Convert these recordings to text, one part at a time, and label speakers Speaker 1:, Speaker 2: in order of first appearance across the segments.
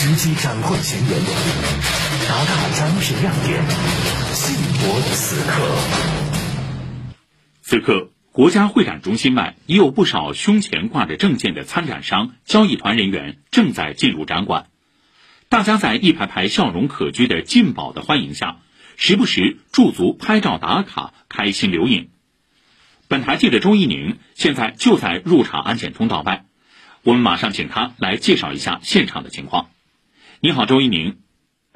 Speaker 1: 直击展会前沿，打卡展品亮点，进博此刻。
Speaker 2: 此刻，国家会展中心外已有不少胸前挂着证件的参展商、交易团人员正在进入展馆。大家在一排排笑容可掬的进宝的欢迎下，时不时驻足拍照打卡，开心留影。本台记者周一宁现在就在入场安检通道外，我们马上请他来介绍一下现场的情况。你好，周一宁。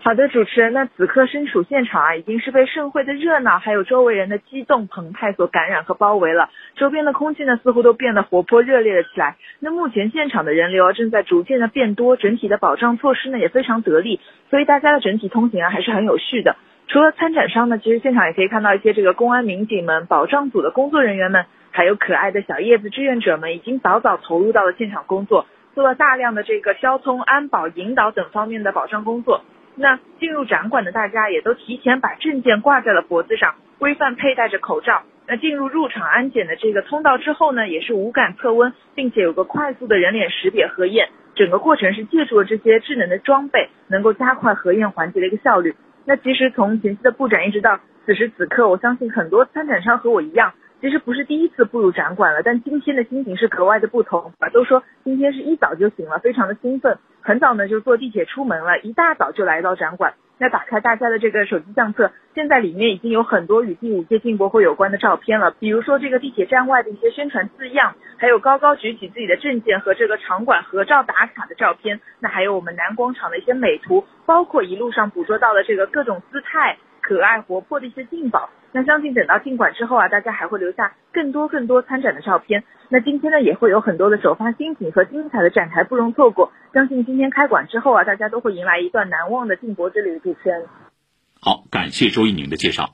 Speaker 3: 好的，主持人。那此刻身处现场啊，已经是被盛会的热闹，还有周围人的激动澎湃所感染和包围了。周边的空气呢，似乎都变得活泼热烈了起来。那目前现场的人流啊，正在逐渐的变多，整体的保障措施呢也非常得力，所以大家的整体通行啊还是很有序的。除了参展商呢，其实现场也可以看到一些这个公安民警们、保障组的工作人员们，还有可爱的小叶子志愿者们，已经早早投入到了现场工作，做了大量的这个交通、安保、引导等方面的保障工作。那进入展馆的大家也都提前把证件挂在了脖子上，规范佩戴着口罩。那进入入场安检的这个通道之后呢，也是无感测温，并且有个快速的人脸识别核验，整个过程是借助了这些智能的装备，能够加快核验环节的一个效率。那其实从前期的布展一直到此时此刻，我相信很多参展商和我一样，其实不是第一次步入展馆了，但今天的心情是格外的不同。啊，都说今天是一早就醒了，非常的兴奋，很早呢就坐地铁出门了，一大早就来到展馆。那打开大家的这个手机相册，现在里面已经有很多与第五届进博会有关的照片了，比如说这个地铁站外的一些宣传字样，还有高高举起自己的证件和这个场馆合照打卡的照片，那还有我们南广场的一些美图，包括一路上捕捉到的这个各种姿态。可爱活泼的一些进宝，那相信等到进馆之后啊，大家还会留下更多更多参展的照片。那今天呢，也会有很多的首发新品和精彩的展台，不容错过。相信今天开馆之后啊，大家都会迎来一段难忘的进博之旅。主持人，
Speaker 2: 好，感谢周一宁的介绍。